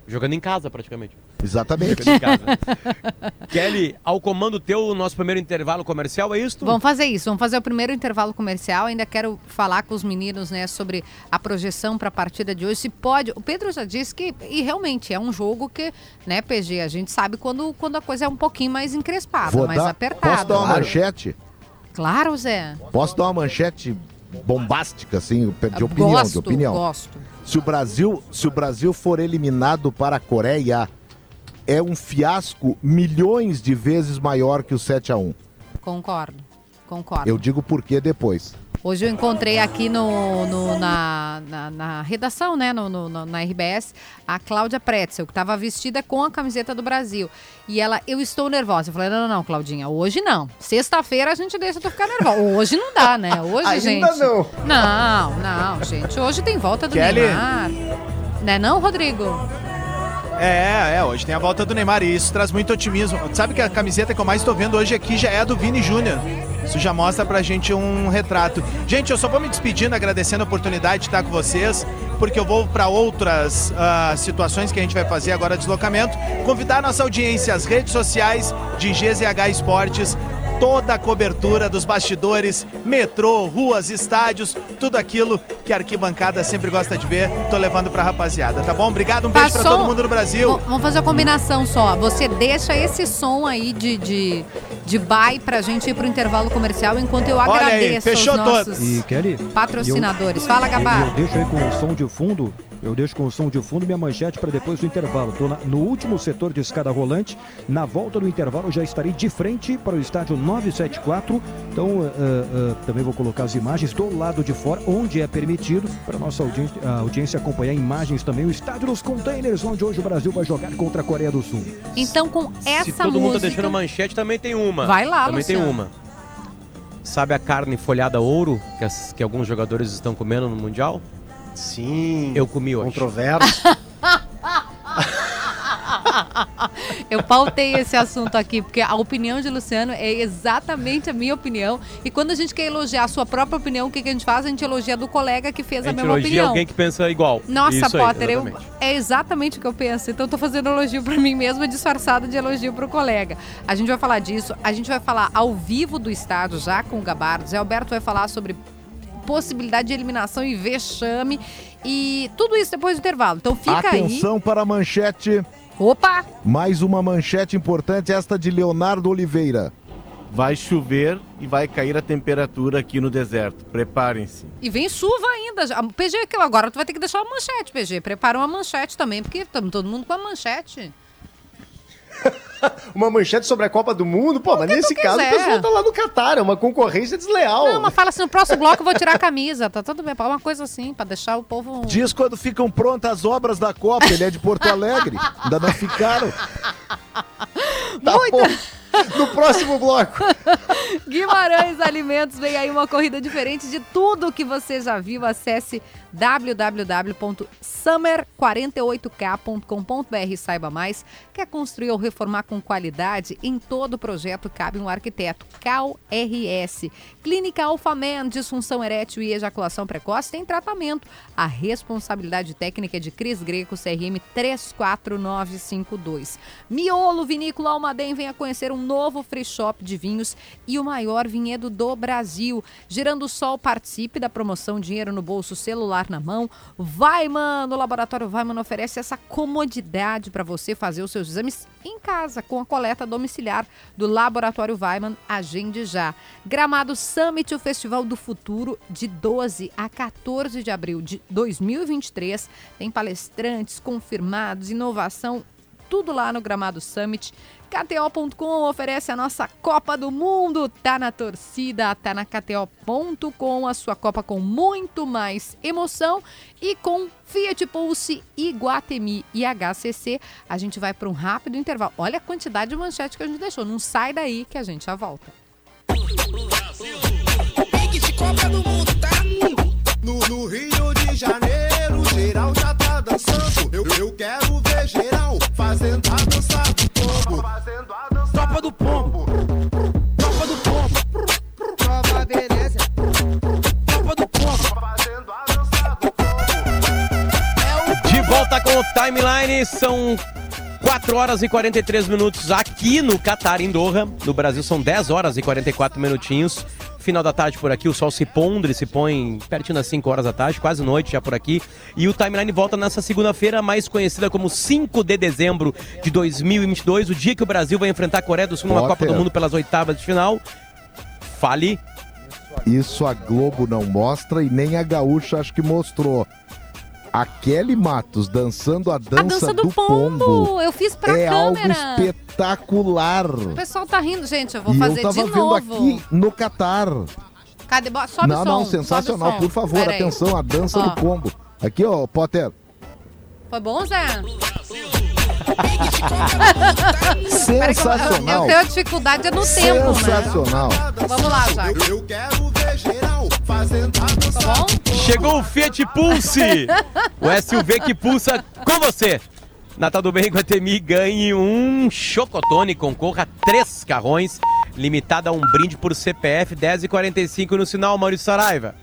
I: Jogando em casa, praticamente.
L: Exatamente.
I: Kelly, ao comando teu, o nosso primeiro intervalo comercial, é isso?
B: Vamos fazer isso, vamos fazer o primeiro intervalo comercial. Ainda quero falar com os meninos, né, sobre a projeção para a partida de hoje. Se pode. O Pedro já disse que, e realmente é um jogo que, né, PG, a gente sabe quando, quando a coisa é um pouquinho mais encrespada,
L: Vou
B: mais
L: dar,
B: apertada.
L: posso dar uma manchete?
B: Claro, Zé.
L: Posso dar uma manchete bombástica, assim, de opinião,
B: gosto,
L: de opinião.
B: gosto.
L: Se o Brasil, se o Brasil for eliminado para a Coreia, é um fiasco milhões de vezes maior que o 7 a 1.
B: Concordo, concordo.
L: Eu digo por que depois.
B: Hoje eu encontrei aqui no, no- na, na, na redação, né, no, no- na RBS, a Cláudia Pretzel, que estava vestida com a camiseta do Brasil. E ela, eu estou nervosa. Eu falei, não, não, não, Claudinha, hoje não. Sexta-feira a gente deixa tu ficar nervosa. Hoje não dá, né? Hoje,
C: Ainda
B: gente.
C: não.
B: Não, não, gente. Hoje tem volta do
M: Kelly.
B: Neymar. Né não, Rodrigo?
M: É, é, hoje tem a volta do Neymar e isso traz muito otimismo. Sabe que a camiseta que eu mais tô vendo hoje aqui já é a do Vini Júnior. Isso já mostra pra gente um retrato. Gente, eu só vou me despedindo, agradecendo a oportunidade de estar com vocês, porque eu vou para outras ah, situações que a gente vai fazer agora deslocamento. Convidar nossa audiência, as redes sociais de GZH Esportes, toda a cobertura dos bastidores, metrô, ruas, estádios, tudo aquilo que a arquibancada sempre gosta de ver. Tô levando pra rapaziada, tá bom? Obrigado, um beijo pra
B: Passou-
M: todo mundo no Brasil.
B: V- Vamos fazer uma combinação só. Você deixa esse som aí de, de, de bye pra gente ir pro intervalo comercial enquanto eu
M: Olha aí,
B: agradeço
M: fechou
B: aos nossos
E: E Kelly.
B: patrocinadores.
E: eu-
B: Fala,
E: eu-
B: Gabá.
E: Eu deixo aí com o som de fundo Eu deixo com o som de fundo minha manchete para depois do intervalo. Estou no último setor de escada rolante. Na volta do intervalo já estarei de frente para o estádio 974. Então uh, uh, também vou colocar as imagens do lado de fora, onde é permitido, para a nossa audiência, a audiência acompanhar imagens também. O estádio dos containers, onde hoje o Brasil vai jogar contra a Coreia do Sul.
B: Então, com essa
I: Se todo mundo tá
B: música...
I: deixando manchete, também tem uma.
B: Vai lá,
I: Também tem
B: Luciano.
I: uma. Sabe a carne folhada ouro que, as- que alguns jogadores estão comendo no Mundial?
C: Sim.
I: Eu comi hoje.
C: Controverso.
B: Eu pautei esse assunto aqui, porque a opinião de Luciano é exatamente a minha opinião. E quando a gente quer elogiar a sua própria opinião, o que, que a gente faz? A gente elogia do colega que fez
I: A
B: a, mesma
I: elogia
B: opinião.
I: alguém que pensa igual.
B: Nossa,
I: Isso aí,
B: Potter, eu,
I: exatamente.
B: é exatamente o que eu penso. Então, eu tô fazendo elogio pra mim mesma, disfarçado de elogio pro colega. A gente vai falar disso, a gente vai falar ao vivo do estádio, já com o Gabardo. Zé Alberto vai falar sobre possibilidade de eliminação e vexame. E tudo isso depois do intervalo. Então, fica aí.
L: Atenção para a manchete.
B: Opa!
L: Mais uma manchete importante, esta de Leonardo Oliveira.
P: Vai chover e vai cair a temperatura aqui no deserto. Preparem-se.
B: E vem chuva ainda. já. PG, que agora tu vai ter que deixar uma manchete, PG. Prepara uma manchete também, porque estamos todo mundo com a manchete.
C: Uma manchete sobre a Copa do Mundo? Pô, mas nesse caso o pessoal tá lá no Catar, é uma concorrência desleal.
B: Não, mas fala assim, no próximo bloco eu vou tirar a camisa. Tá tudo bem, uma coisa assim, pra deixar o povo...
L: Diz quando ficam prontas as obras da Copa. Ele é de Porto Alegre. Ainda não ficaram.
C: Tá bom. No próximo bloco.
B: Guimarães Alimentos, vem aí uma corrida diferente de tudo que você já viu. Acesse www.summer48k.com.br e saiba mais. Quer construir ou reformar com qualidade? Em todo projeto cabe um arquiteto. Cal RS. Clínica Alfaman, disfunção erétil e ejaculação precoce tem tratamento. A responsabilidade técnica é de Cris Greco, CRM 34952. Miolo Vinícola Almaden, venha conhecer um novo free shop de vinhos e o maior vinhedo do Brasil. Girando o Sol, participe da promoção Dinheiro no Bolso, Celular na Mão. Weiman, o Laboratório Weiman oferece essa comodidade para você fazer os seus exames em casa, com a coleta domiciliar do Laboratório Weiman. Agende já. Gramado Summit, o Festival do Futuro, de 12 a 14 de abril de 2023. Tem palestrantes confirmados, inovação tudo lá no Gramado Summit. KTO.com oferece a nossa Copa do Mundo. Tá na torcida, tá na KTO.com, a sua Copa com muito mais emoção. E com Fiat Pulse, Iguatemi e HCC, a gente vai para um rápido intervalo. Olha a quantidade de manchete que a gente deixou. Não sai daí que a gente já volta.
Q: Copa do Mundo tá no, no Rio
I: Timeline, são 4 horas e 43 minutos aqui no Catar, em Doha. No Brasil são 10 horas e 44 minutinhos. Final da tarde por aqui, o sol se pondo, ele se põe pertinho das 5 horas da tarde, quase noite já por aqui. E o Timeline volta nessa segunda-feira, mais conhecida como 5 de dezembro de 2022, o dia que o Brasil vai enfrentar a Coreia do Sul numa. Copa do Mundo pelas oitavas de final. Fale.
L: Isso a Globo não mostra e nem a Gaúcha acho que mostrou. A Kelly Matos dançando a dança,
B: A dança do, pombo. Eu fiz pra
L: é algo
B: câmera.
L: espetacular.
B: O pessoal tá rindo, gente. Eu vou
L: e
B: fazer
L: eu tava
B: de
L: vendo
B: novo.
L: aqui no Catar.
B: Cadê? Sobe
L: não,
B: o som.
L: não, sensacional.
B: som.
L: Por favor,
B: Pera aí.
L: atenção, a dança
B: Ó.
L: do pombo. Aqui, ó, Potter.
B: Foi bom, Zé?
L: Sensacional.
B: Eu tenho dificuldade no tempo, né?
L: Sensacional.
B: Vamos lá, Jaque.
Q: Eu quero ver geral
B: Tá?
I: Chegou o Fiat Pulse, o SUV que pulsa com você. Natal do Bem Guatemi ganhe um chocotone, concorra a três carrões, limitada a um brinde por CPF 10 e 45 no sinal, Maurício Saraiva.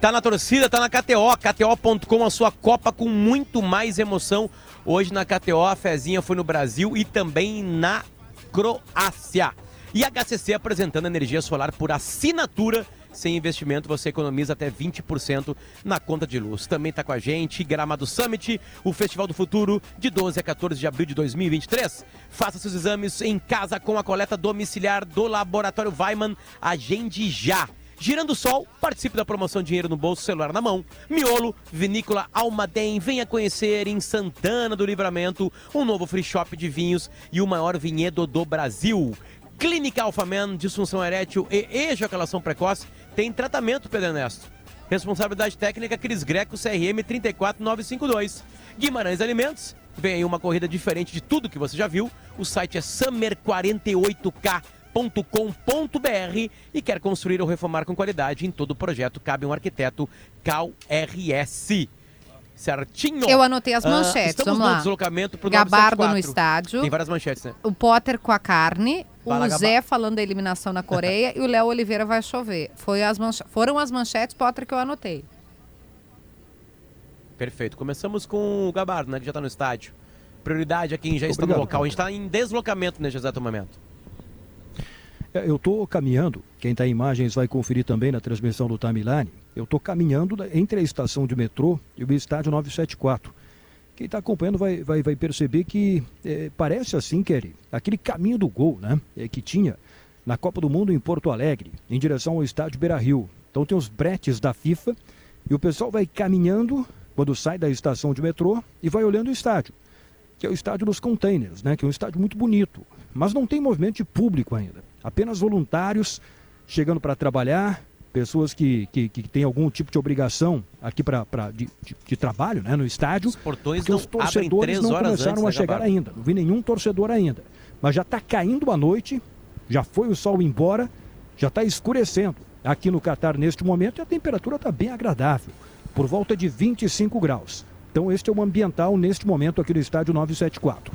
I: Tá na torcida, tá na KTO, KTO.com, a sua Copa com muito mais emoção. Hoje na KTO, a Fezinha foi no Brasil e também na Croácia. E a HCC apresentando energia solar por assinatura. Sem investimento, você economiza até 20% na conta de luz. Também está com a gente Gramado Summit, o Festival do Futuro, de 12 a 14 de abril de 2023. Faça seus exames em casa com a coleta domiciliar do Laboratório Weiman. Agende já. Girando o Sol, participe da promoção Dinheiro no Bolso, celular na mão. Miolo, Vinícola Almaden, venha conhecer em Santana do Livramento um novo free shop de vinhos e o maior vinhedo do Brasil. Clínica Alphaman, disfunção erétil e ejaculação precoce, tem tratamento, Pedro Ernesto. Responsabilidade técnica Cris Greco, CRM 34952. Guimarães Alimentos, vem aí uma corrida diferente de tudo que você já viu. O site é summer48k.com.br e quer construir ou reformar com qualidade em todo o projeto. Cabe um arquiteto Cal RS. Certinho.
B: Eu anotei as
I: Ah,
B: manchetes,
I: estamos
B: vamos
I: no
B: lá.
I: deslocamento pro
B: Gabardo
I: 974.
B: no estádio.
I: Tem várias manchetes, né?
B: O Potter com a carne,
I: Vai lá,
B: o. Zé falando da eliminação na Coreia e o Léo Oliveira vai chover. Foi as manche- Foram as manchetes, Potter, que eu anotei.
I: Perfeito. Começamos com o Gabardo, né? Que já está no estádio. Prioridade a quem já está
E: Obrigado,
I: no local. A gente está em deslocamento neste exato momento.
E: É, Eu estou caminhando, quem está em imagens vai conferir também na transmissão do timeline. Eu estou caminhando entre a estação de metrô e o estádio 974. Quem está acompanhando vai, vai, vai perceber que é, parece assim, Kelly, aquele caminho do gol, né? é, que tinha na Copa do Mundo em Porto Alegre, em direção ao estádio Beira Rio. Então tem os bretes da FIFA e o pessoal vai caminhando quando sai da estação de metrô e vai olhando o estádio que é o estádio dos containers, né? Que é um estádio muito bonito, mas não tem movimento de público ainda. Apenas voluntários chegando para trabalhar, pessoas que, que, que têm algum tipo de obrigação aqui para de, de, de trabalho, né? No estádio. Os
I: portões não
E: os torcedores não começaram
I: antes,
E: a
I: né,
E: chegar
I: Gabardo?
E: ainda. Não vi nenhum torcedor ainda, mas já está caindo a noite, já foi o sol embora, já está escurecendo aqui no Catar neste momento e a temperatura está bem agradável, por volta de 25 graus. Então este é o ambiental neste momento aqui no estádio 974.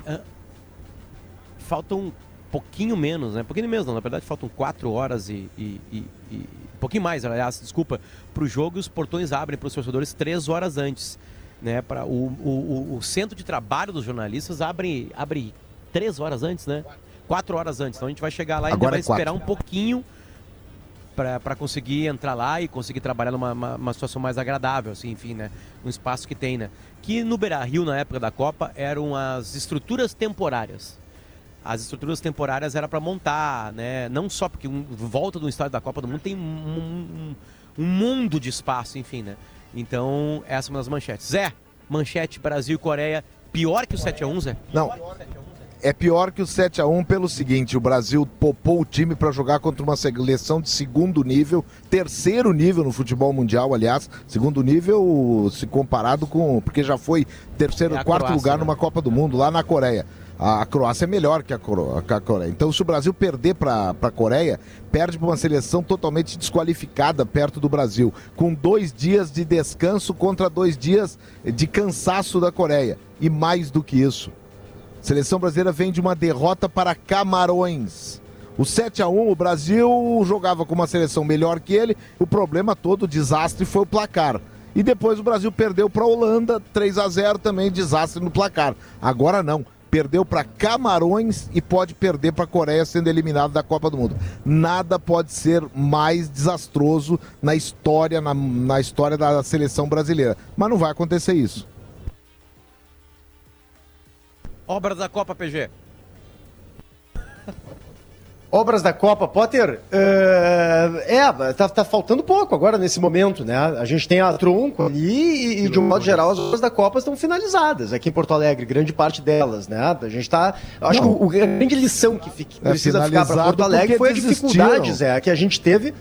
I: Faltam um pouquinho menos, né? Um pouquinho menos, não. Na verdade, faltam quatro horas e. e, e- e- pouquinho mais, aliás, desculpa, para o jogo e os portões abrem para os torcedores três horas antes. Né? Para o, o, o- centro de trabalho dos jornalistas abre, abre três horas antes, né? Quatro horas antes. Então a gente vai chegar lá e ainda
L: Agora
I: vai
L: é
I: esperar um pouquinho para conseguir entrar lá e conseguir trabalhar numa uma, uma situação mais agradável, assim, enfim, né? Um espaço que tem, né? Que no Beira Rio, na época da Copa, eram as estruturas temporárias. As estruturas temporárias era para montar, né? Não só porque um, volta do estádio da Copa do Mundo tem um, um- um mundo de espaço, enfim, né? Então, essa é uma das manchetes. Zé, manchete Brasil e Coreia, pior que o 7x1, Zé?
L: Não. É pior que o 7 a 1 pelo seguinte, o Brasil popou o time para jogar contra uma seleção de segundo nível, terceiro nível no futebol mundial, aliás, segundo nível se comparado com, porque já foi terceiro,
I: É a
L: quarto
I: Croácia,
L: lugar
I: né?
L: numa Copa do Mundo lá na Coreia. A a Croácia é melhor que a, a Coreia. Então, se o Brasil perder para a Coreia, perde para uma seleção totalmente desqualificada perto do Brasil, com dois dias de descanso contra dois dias de cansaço da Coreia. E mais do que isso, Seleção brasileira vem de uma derrota para Camarões. O 7 a 1 o Brasil jogava com uma seleção melhor que ele. O problema todo, o desastre, foi o placar. E depois o Brasil perdeu para a Holanda, 3 a 0 também, desastre no placar. Agora não. Perdeu para Camarões e pode perder para a Coreia sendo eliminado da Copa do Mundo. Nada pode ser mais desastroso na história, na, na história da seleção brasileira. Mas não vai acontecer isso.
I: Obras da Copa, PG.
C: Obras da Copa, Potter, eh, é, tá, tá faltando pouco agora nesse momento, né? A gente tem a Tronco ali e, e, de um modo geral, as obras da Copa estão finalizadas aqui em Porto Alegre, grande parte delas, né? A gente tá. Acho
L: Não.
C: que o, a grande lição que, fica-
L: É
C: precisa ficar para Porto Alegre foi a dificuldade, Zé, que a gente teve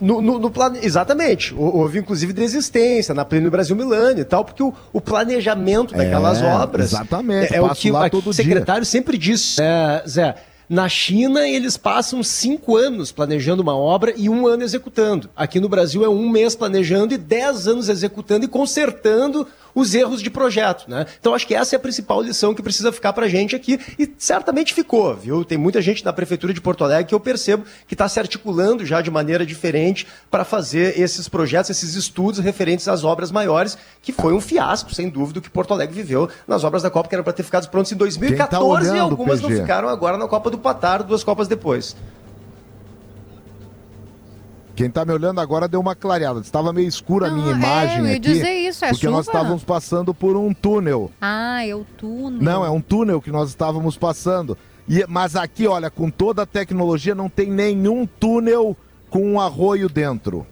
C: no, no, no plane... Exatamente. Hou- Houve, inclusive, desistência na Pleno Brasil Milano e tal, porque o, o planejamento daquelas
L: É,
C: obras.
L: exatamente,
C: É, é o que o secretário sempre disse, é, Zé. Na China, eles passam cinco anos planejando uma obra e um ano executando. Aqui no Brasil é um mês planejando e dez anos executando e consertando os erros de projeto, né? Então acho que essa é a principal lição que precisa ficar pra gente aqui e certamente ficou, viu? Tem muita gente na prefeitura de Porto Alegre que eu percebo que está se articulando já de maneira diferente para fazer esses projetos, esses estudos referentes às obras maiores, que foi um fiasco, sem dúvida, que Porto Alegre viveu nas obras da Copa, que eram para ter ficado prontas em 2014 e
L: olhando,
C: algumas não
L: PG?
C: ficaram agora na Copa do Patar, duas Copas depois.
L: Quem tá me olhando agora deu uma clareada. Estava meio escura a minha imagem
B: é, eu ia
L: aqui.
B: dizer isso, é
L: porque nós
B: chuva?
L: estávamos passando por um túnel.
B: Ah, é o túnel.
L: Não, é um túnel que nós estávamos passando. E, mas aqui, olha, com toda a tecnologia, não tem nenhum túnel com um arroio dentro,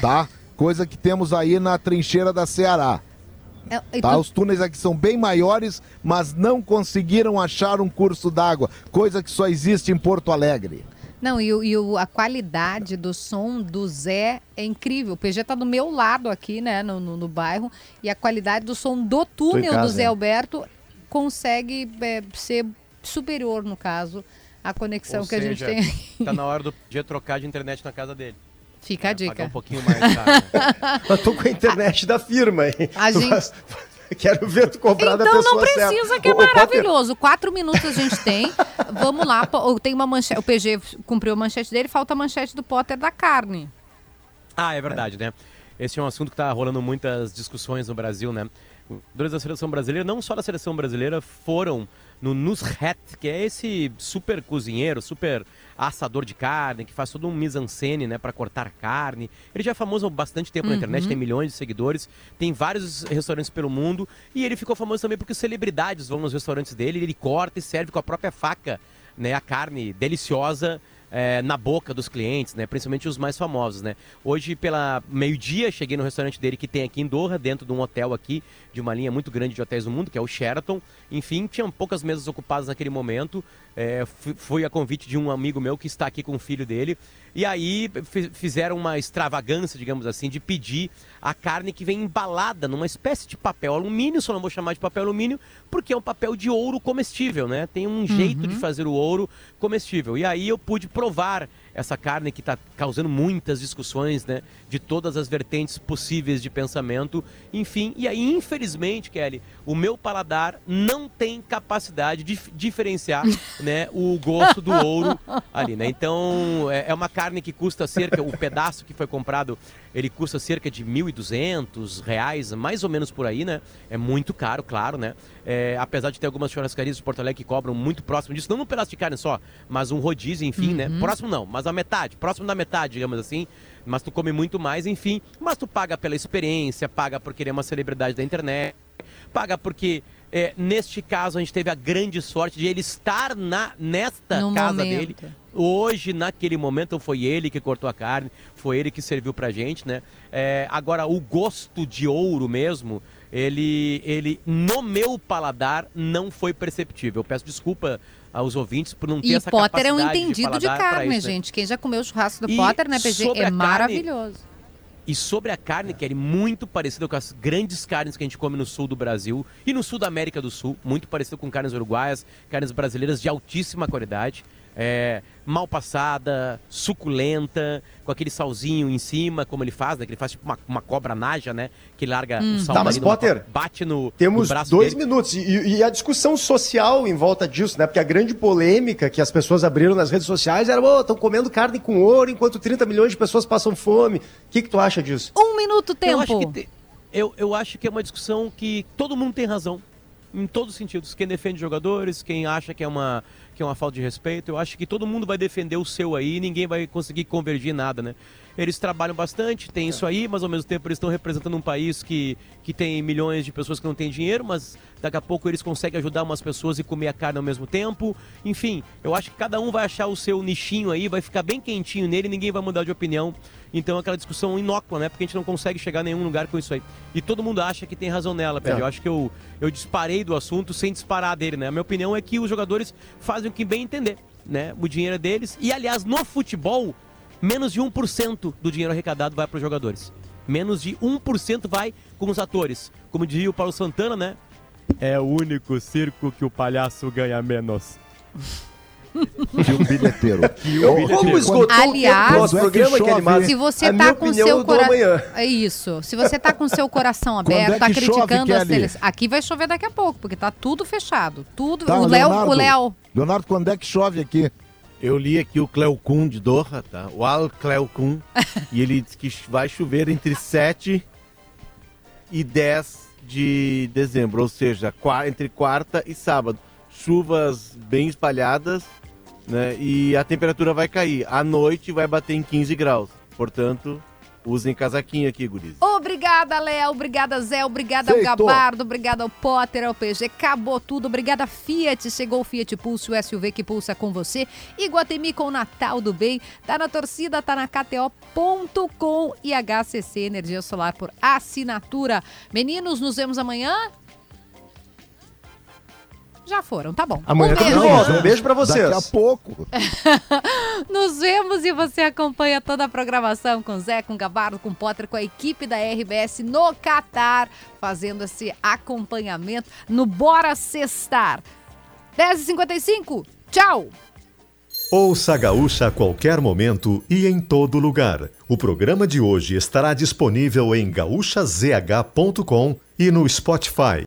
L: tá? Coisa que temos aí na trincheira da Ceará.
B: É,
L: Tá?
B: tu-
L: Os túneis aqui são bem maiores, mas não conseguiram achar um curso d'água, coisa que só existe em Porto Alegre.
B: Não, e, o- e o- a qualidade do som do Zé é incrível. O PG tá do meu lado aqui, né, no, no, no bairro, e a qualidade do som do túnel
C: casa,
B: do Zé
C: é.
B: Alberto consegue é, ser superior, no caso, à conexão
I: Ou
B: que a gente
I: seja,
B: tem.
I: Tá na hora do dia trocar de internet na casa dele.
B: Fica a
I: Pagar
B: dica.
I: um pouquinho mais caro. né?
C: Eu tô com a internet da firma aí.
B: A gente-
C: Quero ver tu comprar da
B: Então
C: pessoa
B: não precisa,
C: certa.
B: que é
C: Ô, ô, Potter,
B: maravilhoso. Quatro minutos a gente tem. Vamos lá. Tem uma manchete. O PG cumpriu a manchete dele, falta a manchete do Potter da carne.
I: Ah, é verdade, né? Esse é um assunto que está rolando muitas discussões no Brasil, né? Jogadores da seleção brasileira, não só da seleção brasileira, foram no Nusret, que é esse super cozinheiro, super assador de carne, que faz todo um mise-en-scène, né, para cortar carne. Ele já é famoso há bastante tempo na
R: Uhum.
I: internet, tem milhões de seguidores, tem vários restaurantes pelo mundo, e ele ficou famoso também porque celebridades vão nos restaurantes dele, ele corta e serve com a própria faca, né, a carne deliciosa é, na boca dos clientes, né? Principalmente os mais famosos, né? Hoje, pela meio-dia, cheguei no restaurante dele que tem aqui em Doha, dentro de um hotel aqui, de uma linha muito grande de hotéis do mundo, que é o Sheraton. Enfim, tinham poucas mesas ocupadas naquele momento. É, fui a convite de um amigo meu que está aqui com o filho dele. E aí fi- fizeram uma extravagância, digamos assim, de pedir a carne que vem embalada numa espécie de papel alumínio, só não vou chamar de papel alumínio, porque é um papel de ouro comestível, né? Tem um jeito de fazer o ouro comestível. E aí eu pude provar essa carne que está causando muitas discussões, né? De todas as vertentes possíveis de pensamento. Enfim, e aí, infelizmente, Kelly, o meu paladar não tem capacidade de dif- diferenciar, né? O gosto do ouro ali, né? Então, é, é uma carne que custa cerca, o pedaço que foi comprado, ele custa cerca de 1.200 reais, mais ou menos por aí, né? É muito caro, claro, né? É, apesar de ter algumas churrascarias de Porto Alegre que cobram muito próximo disso, não um pedaço de carne só, mas um rodízio, enfim, né?
R: Uhum.
I: Próximo não, mas a metade, próximo da metade, digamos assim. Mas tu come muito mais, enfim. Mas tu paga pela experiência, paga por querer uma celebridade da internet, paga porque, é, neste caso, a gente teve a grande sorte de ele estar na, nesta
B: No
I: casa
B: momento.
I: dele. Hoje, naquele momento, foi ele que cortou a carne, foi ele que serviu pra gente, né? É, agora, o gosto de ouro mesmo, ele, ele, no meu paladar, não foi perceptível. Eu peço desculpa aos ouvintes por não ter
B: E
I: essa
B: Potter é um
I: capacidade
B: entendido de,
I: pra
B: carne,
I: isso, né?
B: gente. Quem já comeu o churrasco do
I: E
B: Potter, né, PG? É
I: carne-
B: maravilhoso.
I: E sobre a carne, que é muito parecida com as grandes carnes que a gente come no sul do Brasil e no sul da América do Sul, muito parecido com carnes uruguaias, carnes brasileiras de altíssima qualidade. É, mal passada, suculenta, com aquele salzinho em cima, como ele faz, né? Que ele faz tipo uma, uma cobra naja, né? Que larga
C: Hum.
I: o sal
C: Tá, mas Potter,
I: bate no,
C: Temos
I: no braço
C: dois
I: dele.
C: minutos. E, e a discussão social em volta disso, né? Porque a grande polêmica que as pessoas abriram nas redes sociais era: estão comendo carne com ouro enquanto 30 milhões de pessoas passam fome. O que, que tu acha disso?
B: Um minuto
I: Eu acho, que te- eu, eu acho que é uma discussão que todo mundo tem razão. Em todos os sentidos. Quem defende jogadores, quem acha que é uma, que é uma falta de respeito, eu acho que todo mundo vai defender o seu aí e ninguém vai conseguir convergir nada, né? Eles trabalham bastante, tem isso aí, mas ao mesmo tempo eles estão representando um país que, que tem milhões de pessoas que não têm dinheiro, mas daqui a pouco eles conseguem ajudar umas pessoas e comer a carne ao mesmo tempo. Enfim, eu acho que cada um vai achar o seu nichinho aí, vai ficar bem quentinho nele ninguém vai mudar de opinião. Então é aquela discussão inócua, né? Porque a gente não consegue chegar a nenhum lugar com isso aí. E todo mundo acha que tem razão nela, Pedro.
C: É.
I: Eu acho que eu, eu disparei do assunto sem disparar dele, né? A minha opinião é que os jogadores fazem o que bem entender, né? O dinheiro é deles. E, aliás, no futebol, menos de 1% do dinheiro arrecadado vai para os jogadores. Menos de 1% vai com os atores. Como diria o Paulo Santana, né? É o único circo que o palhaço ganha menos.
L: Que o bilheteiro.
C: Ô, Como esgotou
B: Aliás,
C: programa, Kelly Massa?
B: se você tá com seu coração. É isso. Se você tá com seu coração
L: Quando é
B: aberto, tá
L: que chove,
B: criticando a
L: Kelly?
B: seleção. Aqui vai chover daqui a pouco, porque tá tudo fechado. Tudo.
L: Tá,
B: o Léo,
L: Leonardo,
B: o Léo.
L: Leonardo, quando é que chove aqui?
P: Eu li aqui o Cleocum de Doha, tá? O Al Cleocum. e ele diz que vai chover entre 7 e 10 de dezembro, ou seja, entre quarta e sábado. Chuvas bem espalhadas, né? E a temperatura vai cair. À noite vai bater em 15 graus. Portanto, Usem casaquinho aqui, guris.
B: Obrigada, Léo. Obrigada, Zé. Obrigada
P: Feito.
B: ao Gabardo. Obrigada ao Potter, ao PG. Acabou tudo. Obrigada, Fiat. Chegou o Fiat Pulse, o SUV que pulsa com você. Iguatemi com o Natal do Bem. Tá na torcida, tá na KTO.com e HCC Energia Solar por assinatura. Meninos, nos vemos amanhã. Já foram, tá bom.
C: Amanhã
B: um beijo.
C: volta. Um beijo pra vocês.
L: Daqui a pouco.
B: Nos vemos e você acompanha toda a programação com Zé, com Gabardo, com Potter, com a equipe da RBS no Catar, fazendo esse acompanhamento no Bora Sextar. 10h55, tchau!
A: Ouça a Gaúcha a qualquer momento e em todo lugar. O programa de hoje estará disponível em gaúchazh.com e no Spotify.